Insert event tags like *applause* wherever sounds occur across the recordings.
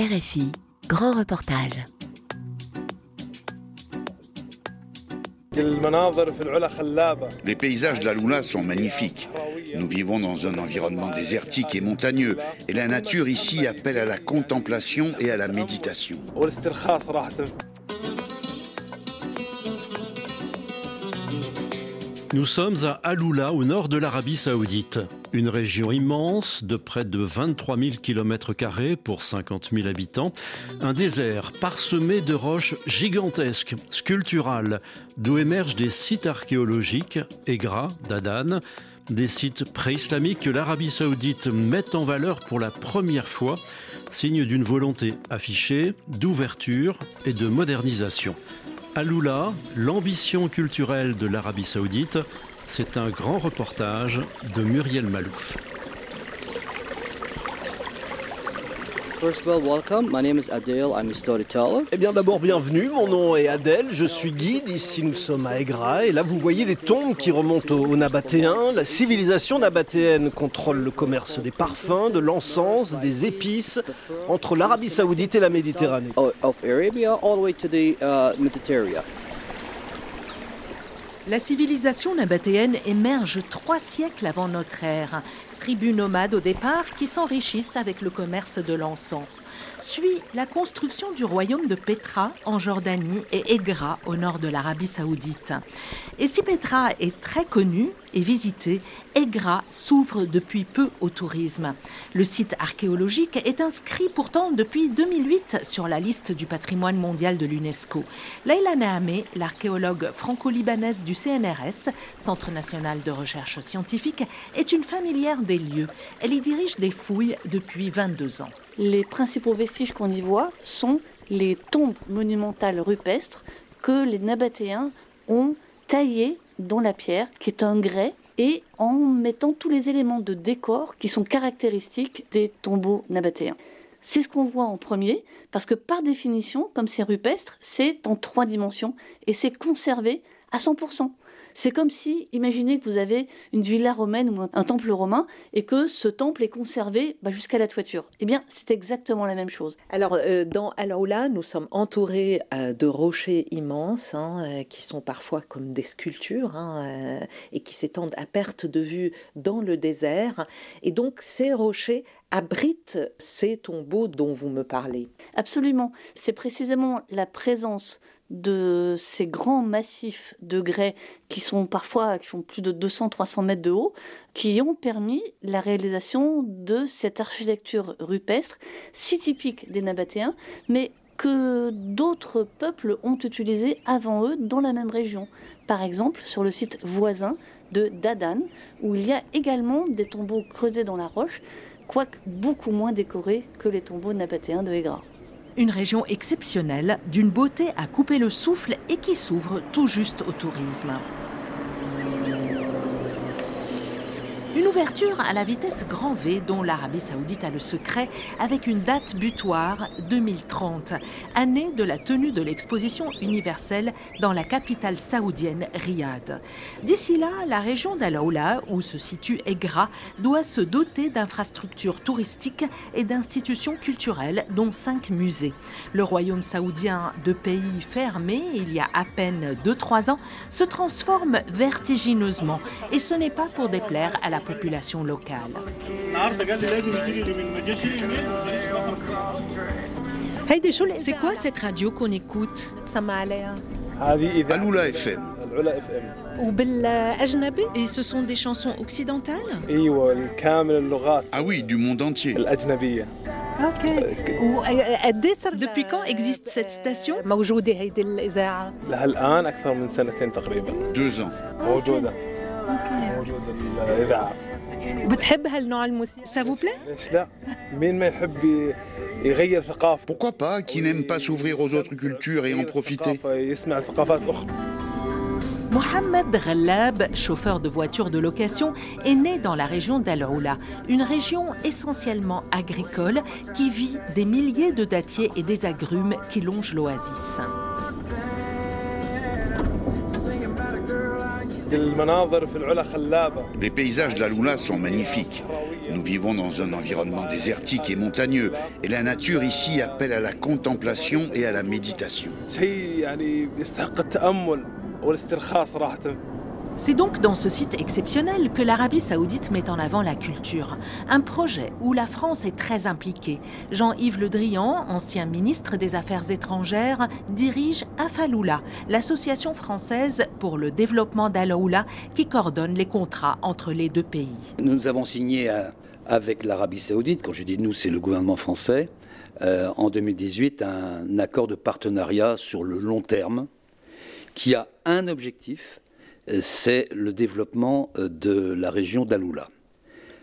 RFI, grand reportage. Les paysages de la Lula sont magnifiques. Nous vivons dans un environnement désertique et montagneux, et la nature ici appelle à la contemplation et à la méditation. Nous sommes à Aloula, au nord de l'Arabie Saoudite. Une région immense de près de 23 000 km pour 50 000 habitants. Un désert parsemé de roches gigantesques, sculpturales, d'où émergent des sites archéologiques, Egra, d'Adan, des sites pré-islamiques que l'Arabie Saoudite met en valeur pour la première fois, signe d'une volonté affichée d'ouverture et de modernisation. Aloula, l'ambition culturelle de l'Arabie saoudite, c'est un grand reportage de Muriel Malouf. Eh bien d'abord bienvenue, mon nom est Adèle, je suis guide, ici nous sommes à Egra et là vous voyez des tombes qui remontent aux Nabatéens. La civilisation nabatéenne contrôle le commerce des parfums, de l'encens, des épices entre l'Arabie saoudite et la Méditerranée. La civilisation nabatéenne émerge trois siècles avant notre ère. Tribus nomades au départ qui s'enrichissent avec le commerce de l'encens suit la construction du royaume de Petra en Jordanie et Egra au nord de l'Arabie saoudite. Et si Petra est très connue et visitée, Egra s'ouvre depuis peu au tourisme. Le site archéologique est inscrit pourtant depuis 2008 sur la liste du patrimoine mondial de l'UNESCO. Leila Nahamé, l'archéologue franco-libanaise du CNRS, Centre national de recherche scientifique, est une familière des lieux. Elle y dirige des fouilles depuis 22 ans. Les principaux vestiges qu'on y voit sont les tombes monumentales rupestres que les Nabatéens ont taillées dans la pierre, qui est un grès, et en mettant tous les éléments de décor qui sont caractéristiques des tombeaux nabatéens. C'est ce qu'on voit en premier, parce que par définition, comme c'est rupestre, c'est en trois dimensions et c'est conservé à 100%. C'est comme si, imaginez que vous avez une villa romaine ou un temple romain et que ce temple est conservé bah, jusqu'à la toiture. Eh bien, c'est exactement la même chose. Alors, euh, dans Alaoula, nous sommes entourés euh, de rochers immenses hein, euh, qui sont parfois comme des sculptures hein, et qui s'étendent à perte de vue dans le désert. Et donc, ces rochers abritent ces tombeaux dont vous me parlez. Absolument. C'est précisément la présence de ces grands massifs de grès qui sont parfois qui font plus de 200-300 mètres de haut, qui ont permis la réalisation de cette architecture rupestre si typique des Nabatéens, mais que d'autres peuples ont utilisé avant eux dans la même région. Par exemple, sur le site voisin de Dadan, où il y a également des tombeaux creusés dans la roche, quoique beaucoup moins décorés que les tombeaux nabatéens de Egra. Une région exceptionnelle, d'une beauté à couper le souffle et qui s'ouvre tout juste au tourisme. Ouverture à la vitesse grand V dont l'Arabie saoudite a le secret avec une date butoir 2030, année de la tenue de l'exposition universelle dans la capitale saoudienne Riyad. D'ici là, la région d'Alaoula, où se situe Egra, doit se doter d'infrastructures touristiques et d'institutions culturelles, dont cinq musées. Le royaume saoudien, de pays fermé il y a à peine 2-3 ans, se transforme vertigineusement et ce n'est pas pour déplaire à la population locale. C'est quoi cette radio qu'on écoute? Aloula FM. Et ce sont des chansons occidentales? Ah oui, du monde entier. Depuis quand existe cette station? Deux ans. Ça vous plaît؟ Pourquoi pas Qui n'aime pas s'ouvrir aux autres cultures et en profiter Mohamed Ghallab, chauffeur de voiture de location, est né dans la région d'Al Oula, une région essentiellement agricole qui vit des milliers de dattiers et des agrumes qui longent l'oasis. Les paysages de la Lula sont magnifiques. Nous vivons dans un environnement désertique et montagneux, et la nature ici appelle à la contemplation et à la méditation. C'est donc dans ce site exceptionnel que l'Arabie saoudite met en avant la culture. Un projet où la France est très impliquée. Jean-Yves Le Drian, ancien ministre des Affaires étrangères, dirige Afaloula, l'association française pour le développement d'Aloula qui coordonne les contrats entre les deux pays. Nous avons signé euh, avec l'Arabie saoudite, quand je dis nous, c'est le gouvernement français, euh, en 2018 un accord de partenariat sur le long terme qui a un objectif, c'est le développement euh, de la région d'Aloula.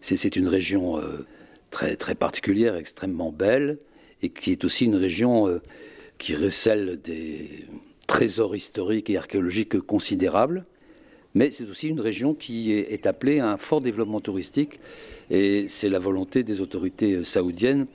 C'est une région euh, très, très particulière, extrêmement belle, et qui est aussi une région euh, qui recèle des trésors historiques et archéologiques considérables. Mais c'est aussi une région qui est appelée à un fort développement touristique, et c'est la volonté des autorités saoudiennes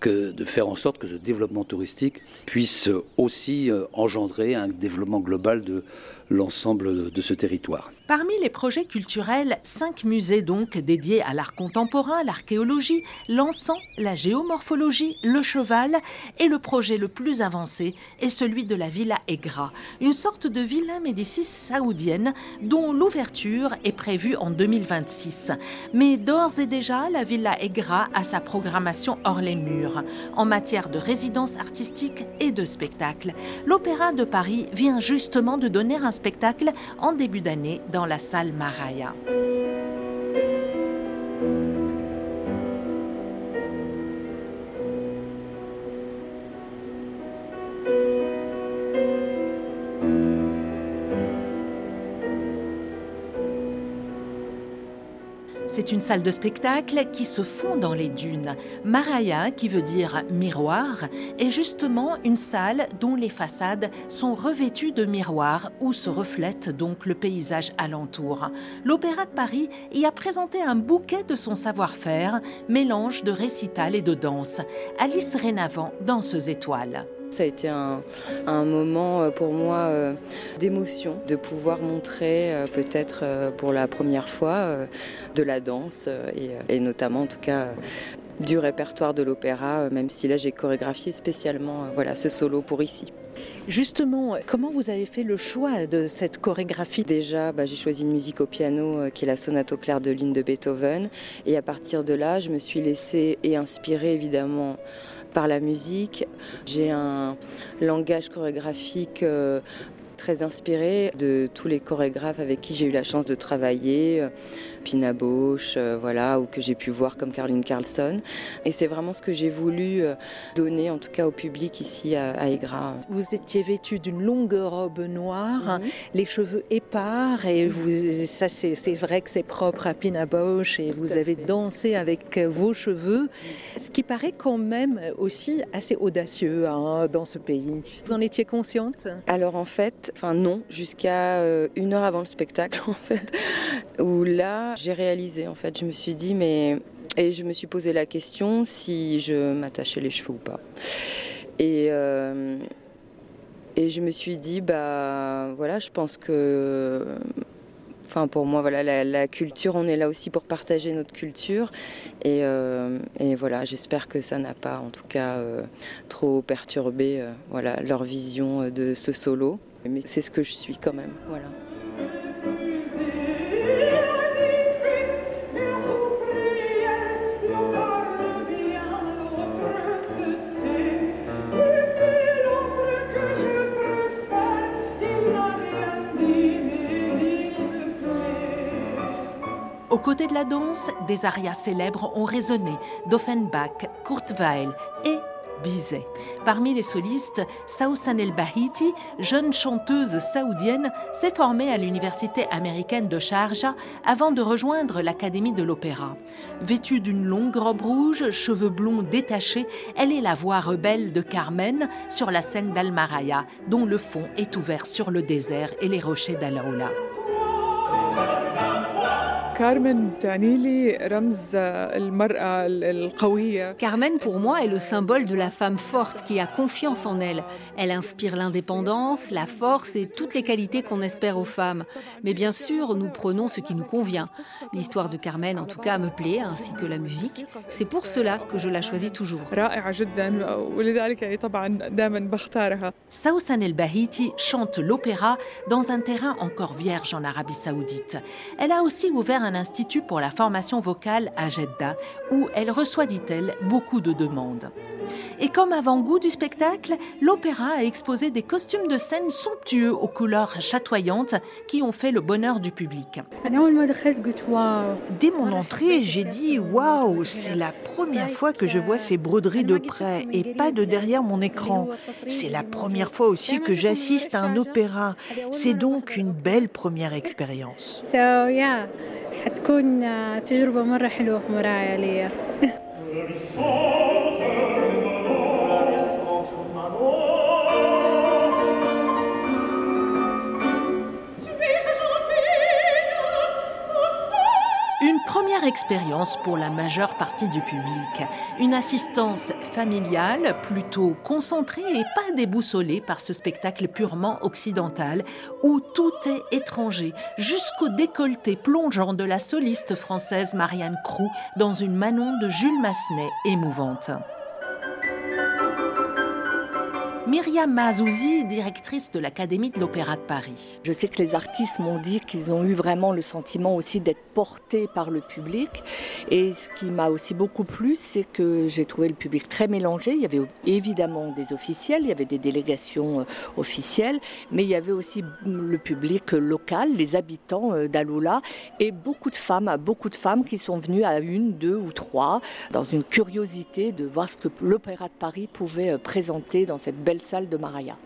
que de faire en sorte que ce développement touristique puisse aussi engendrer un développement global de l'ensemble de ce territoire. Parmi les projets culturels, cinq musées donc dédiés à l'art contemporain, l'archéologie, l'encens, la géomorphologie, le cheval et le projet le plus avancé est celui de la Villa Egra, une sorte de villa Médicis saoudienne dont l'ouverture est prévue en 2026. Mais d'ores et déjà, la Villa Egra a sa programmation hors les murs en matière de résidence artistique et de spectacle. L'Opéra de Paris vient justement de donner un spectacle en début d'année dans la salle Maraya. C'est une salle de spectacle qui se fond dans les dunes. Maraya, qui veut dire miroir, est justement une salle dont les façades sont revêtues de miroirs où se reflète donc le paysage alentour. L'Opéra de Paris y a présenté un bouquet de son savoir-faire, mélange de récital et de danse. Alice Rénavant, danseuse étoile. Ça a été un, moment euh, pour moi euh, d'émotion, de pouvoir montrer euh, peut-être pour la première fois de la danse et, notamment en tout cas du répertoire de l'opéra, même si là j'ai chorégraphié spécialement voilà, ce solo pour ici. Justement, comment vous avez fait le choix de cette chorégraphie? Déjà, bah, j'ai choisi une musique au piano qui est la sonate au clair de lune de Beethoven. Et à partir de là, je me suis laissée et inspirée évidemment par la musique. J'ai un langage chorégraphique euh, très inspiré de tous les chorégraphes avec qui j'ai eu la chance de travailler. Pina Bausch, euh, voilà, ou que j'ai pu voir comme Caroline Carlson. Et c'est vraiment ce que j'ai voulu euh, donner, en tout cas au public ici à, à Vous étiez vêtue d'une longue robe noire, mhm. les cheveux épars, et vous, ça c'est vrai que c'est propre à Pina Bausch, et vous avez dansé avec vos cheveux, ce qui paraît quand même aussi assez audacieux hein, dans ce pays. Vous en étiez consciente? Alors en fait, enfin non, jusqu'à euh, une heure avant le spectacle *laughs* en fait, où là j'ai réalisé en fait. Je me suis dit, mais. Et je me suis posé la question si je m'attachais les cheveux ou pas. Et. Euh, et je me suis dit, bah voilà, je pense que. Enfin, pour moi, voilà, la, culture, on est là aussi pour partager notre culture. Et, euh, et voilà, j'espère que ça n'a pas, en tout cas, euh, trop perturbé voilà, leur vision de ce solo. Mais c'est ce que je suis quand même. Voilà. Aux côtés de la danse, des arias célèbres ont résonné d'Offenbach, Kurt Weill et Bizet. Parmi les solistes, Saousan El Bahiti, jeune chanteuse saoudienne, s'est formée à l'université américaine de Sharjah avant de rejoindre l'Académie de l'Opéra. Vêtue d'une longue robe rouge, cheveux blonds détachés, elle est la voix rebelle de Carmen sur la scène d'Almaraya, dont le fond est ouvert sur le désert et les rochers d'Alaoula. Carmen, pour moi, est le symbole de la femme forte qui a confiance en elle. Elle inspire l'indépendance, la force et toutes les qualités qu'on espère aux femmes. Mais bien sûr, nous prenons ce qui nous convient. L'histoire de Carmen, en tout cas, me plaît, ainsi que la musique. C'est pour cela que je la choisis toujours. Saousan El-Bahiti chante l'opéra dans un terrain encore vierge en Arabie Saoudite. Elle a aussi ouvert un institut pour la formation vocale à Jeddah, où elle reçoit, dit-elle, beaucoup de demandes. Et comme avant-goût du spectacle, l'opéra a exposé des costumes de scène somptueux aux couleurs chatoyantes qui ont fait le bonheur du public. Dès mon entrée, j'ai dit Waouh, c'est la première fois que je vois ces broderies de près et pas de derrière mon écran. C'est la première fois aussi que j'assiste à un opéra. C'est donc une belle première expérience. حتكون تجربة مرة حلوة في مرايا ليا. *laughs* première expérience pour la majeure partie du public. Une assistance familiale, plutôt concentrée et pas déboussolée par ce spectacle purement occidental, où tout est étranger, jusqu'au décolleté plongeant de la soliste française Marianne Crou dans une Manon de Jules Massenet émouvante. Myriam Mazouzi, directrice de l'Académie de l'Opéra de Paris. Je sais que les artistes m'ont dit qu'ils ont eu vraiment le sentiment aussi d'être portés par le public. Et ce qui m'a aussi beaucoup plu, c'est que j'ai trouvé le public très mélangé. Il y avait évidemment des officiels, il y avait des délégations euh, officielles, mais il y avait aussi le public local, les habitants euh, d'Aloula, et beaucoup de femmes, beaucoup de femmes qui sont venues à une, deux ou trois, dans une curiosité de voir ce que l'Opéra de Paris pouvait euh, présenter dans cette belle salle de Maraya.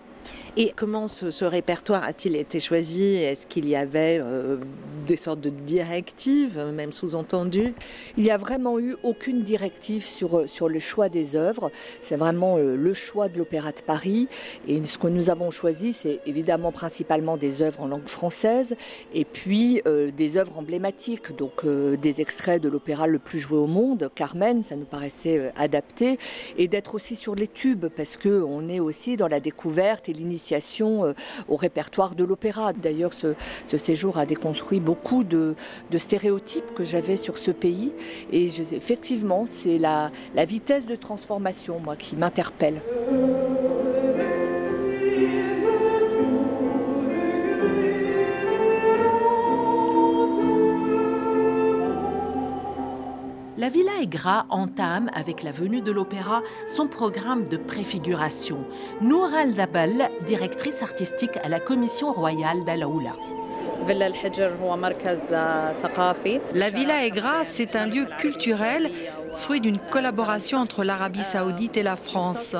Et comment ce, répertoire a-t-il été choisi? Est-ce qu'il y avait euh, des sortes de directives, même sous-entendues? Il n'y a vraiment eu aucune directive sur, euh, sur le choix des œuvres. C'est vraiment euh, le choix de l'Opéra de Paris. Et ce que nous avons choisi, c'est évidemment principalement des œuvres en langue française et puis des œuvres emblématiques, donc des extraits de l'opéra le plus joué au monde, Carmen, ça nous paraissait adapté, et d'être aussi sur les tubes parce qu'on est aussi dans la découverte et l'initiation euh, au répertoire de l'opéra. D'ailleurs, ce, séjour a déconstruit beaucoup de, stéréotypes que j'avais sur ce pays. Et effectivement, c'est la, la vitesse de transformation, moi, qui m'interpelle. La Villa Aigra entame, avec la venue de l'opéra, son programme de préfiguration. Nour Al-Dabal, directrice artistique à la Commission royale d'Alaoula. La Villa Aigra, c'est un lieu culturel, fruit d'une collaboration entre l'Arabie saoudite et la France.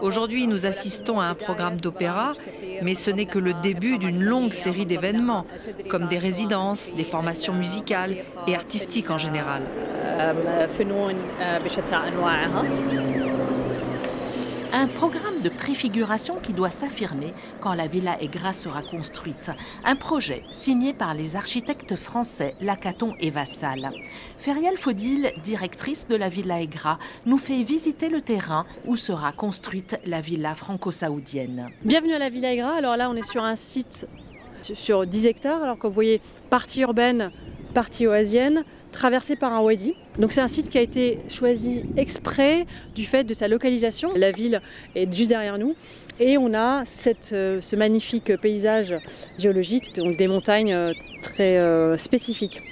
Aujourd'hui, nous assistons à un programme d'opéra, mais ce n'est que le début d'une longue série d'événements, comme des résidences, des formations musicales et artistiques en général. Un programme de préfiguration qui doit s'affirmer quand la Villa Aigra sera construite. Un projet signé par les architectes français Lacaton et Vassal. Ferial Faudil, directrice de la Villa Aigra, nous fait visiter le terrain où sera construite la villa franco-saoudienne. Bienvenue à la Villa Aigra. Alors là, on est sur un site sur 10 hectares. Alors comme vous voyez, partie urbaine, partie oasienne traversé par un wadi. Donc c'est un site qui a été choisi exprès du fait de sa localisation. La ville est juste derrière nous et on a cette, euh, ce magnifique paysage géologique, donc des montagnes euh, très euh, spécifiques.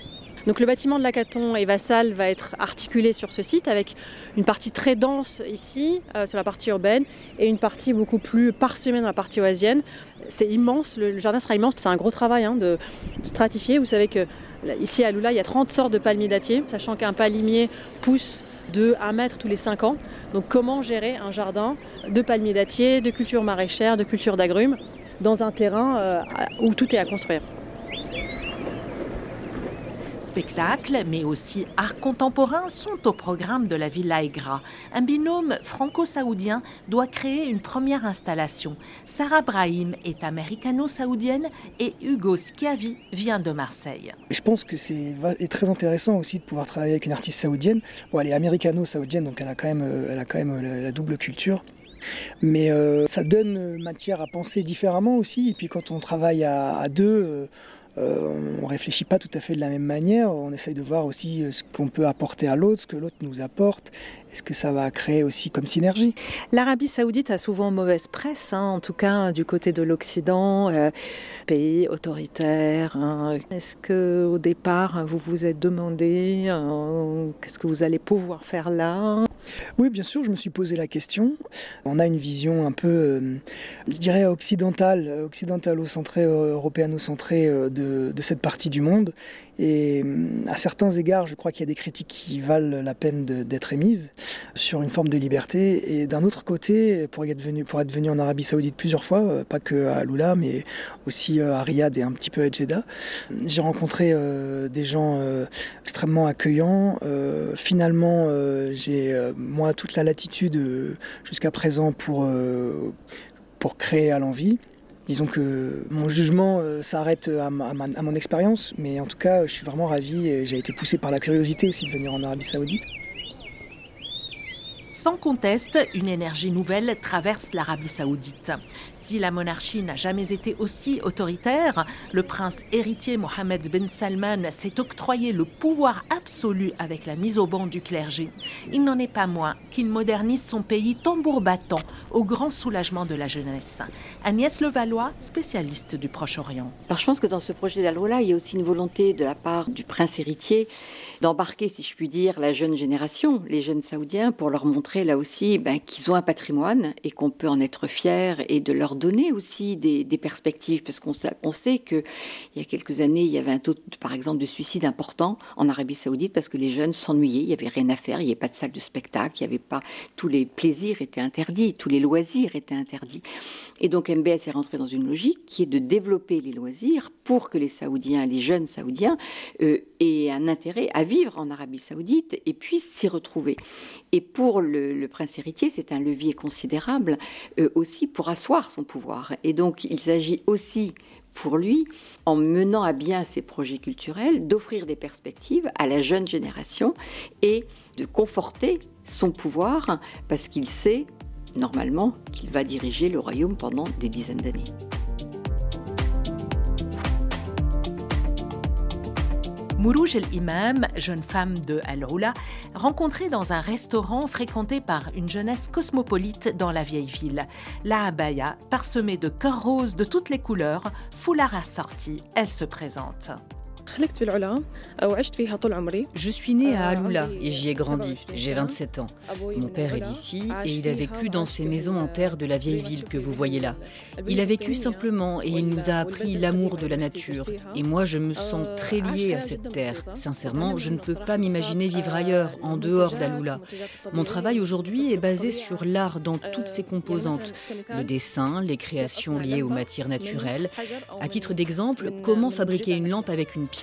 Donc le bâtiment de l'Acaton et Vassal va être articulé sur ce site avec une partie très dense ici, sur la partie urbaine, et une partie beaucoup plus parsemée dans la partie oasienne. C'est immense, le jardin sera immense, c'est un gros travail hein, de stratifier. Vous savez que Ici à Lula, il y a 30 sortes de palmiers dattiers, sachant qu'un palmier pousse de 1 mètre tous les 5 ans. Donc comment gérer un jardin de palmiers dattiers, de cultures maraîchères, de cultures d'agrumes dans un terrain euh, où tout est à construire? Spectacle, mais aussi art contemporain sont au programme de la Villa Egra. Un binôme franco-saoudien doit créer une première installation. Sarah Brahim est américano-saoudienne et Hugo Schiavi vient de Marseille. Je pense que c'est très intéressant aussi de pouvoir travailler avec une artiste saoudienne. Bon, elle est américano-saoudienne, donc elle a quand même, euh, elle a quand même euh, la double culture. Mais euh, ça donne matière à penser différemment aussi. Et puis quand on travaille à, deux, on ne réfléchit pas tout à fait de la même manière. On essaye de voir aussi ce qu'on peut apporter à l'autre, ce que l'autre nous apporte. Est-ce que ça va créer aussi comme synergie? L'Arabie saoudite a souvent mauvaise presse, hein, en tout cas du côté de l'Occident, euh, pays autoritaire. Hein. Est-ce que au départ vous vous êtes demandé euh, qu'est-ce que vous allez pouvoir faire là? Oui, bien sûr, je me suis posé la question. On a une vision un peu, euh, je dirais, occidentale, occidentalo-centrée, européano-centrée de, de cette partie du monde. Et à certains égards, je crois qu'il y a des critiques qui valent la peine d'être émises sur une forme de liberté. Et d'un autre côté, pour être, venu, pour être venu en Arabie Saoudite plusieurs fois, euh, pas que à Lula, mais aussi euh, à Riyad et un petit peu à Jeddah, j'ai rencontré euh, des gens extrêmement accueillants. finalement, j'ai moi toute la latitude jusqu'à présent pour, pour créer à l'envie. Disons que mon jugement s'arrête à, à, mon expérience, mais en tout cas, je suis vraiment ravi et j'ai été poussé par la curiosité aussi de venir en Arabie Saoudite. Sans conteste, une énergie nouvelle traverse l'Arabie saoudite. Si la monarchie n'a jamais été aussi autoritaire, le prince héritier Mohammed bin Salman s'est octroyé le pouvoir absolu avec la mise au banc du clergé. Il n'en est pas moins qu'il modernise son pays tambour battant au grand soulagement de la jeunesse. Agnès Levallois, spécialiste du Proche-Orient. Alors je pense que dans ce projet d'Al-Wala, il y a aussi une volonté de la part du prince héritier d'embarquer, si je puis dire, la jeune génération, les jeunes saoudiens, pour leur montrer là aussi ben, qu'ils ont un patrimoine et qu'on peut en être fier et de leur donner aussi des, perspectives, parce qu'on sait, qu'il y a quelques années, il y avait un taux, par exemple, de suicide important en Arabie Saoudite parce que les jeunes s'ennuyaient, il n'y avait rien à faire, il n'y avait pas de salle de spectacle, il n'y avait pas tous les plaisirs étaient interdits, tous les loisirs étaient interdits. Et donc MBS est rentré dans une logique qui est de développer les loisirs pour que les Saoudiens, les jeunes Saoudiens, euh, aient un intérêt à vivre en Arabie Saoudite et puissent s'y retrouver. Et pour le, prince héritier, c'est un levier considérable euh, aussi pour asseoir son Et donc il s'agit aussi pour lui, en menant à bien ses projets culturels, d'offrir des perspectives à la jeune génération et de conforter son pouvoir parce qu'il sait normalement qu'il va diriger le royaume pendant des dizaines d'années. Mourouj el-Imam, jeune femme de Al-Oula, rencontrée dans un restaurant fréquenté par une jeunesse cosmopolite dans la vieille ville. La abaya, parsemée de cœurs roses de toutes les couleurs, foulard assorti, elle se présente. Je suis née à Aloula et j'y ai grandi. J'ai 27 ans. Mon père est d'ici et il a vécu dans ces maisons en terre de la vieille ville que vous voyez là. Il a vécu simplement et il nous a appris l'amour de la nature. Et moi, je me sens très liée à cette terre. Sincèrement, je ne peux pas m'imaginer vivre ailleurs, en dehors d'Aloula. Mon travail aujourd'hui est basé sur l'art dans toutes ses composantes. Le dessin, les créations liées aux matières naturelles. À titre d'exemple, comment fabriquer une lampe avec une pierre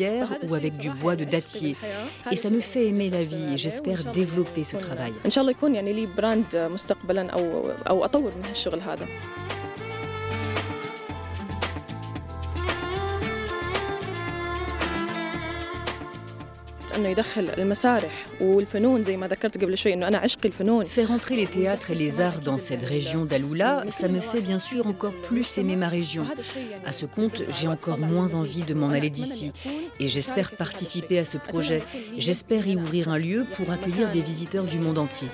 ou avec du bois de dattier. Et ça me fait aimer la vie et j'espère développer ce travail. Faire entrer les théâtres et les arts dans cette région d'Aloula, ça me fait bien sûr encore plus aimer ma région. À ce compte, j'ai encore moins envie de m'en aller d'ici et j'espère participer à ce projet. J'espère y ouvrir un lieu pour accueillir des visiteurs du monde entier.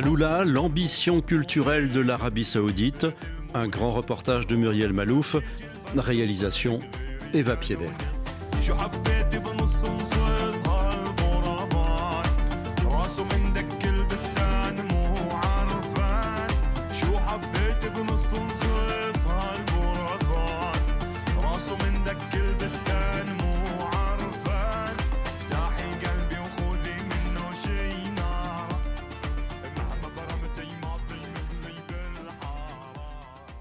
Lula, l'ambition culturelle de l'Arabie saoudite, un grand reportage de Muriel Malouf, réalisation Eva Piedel.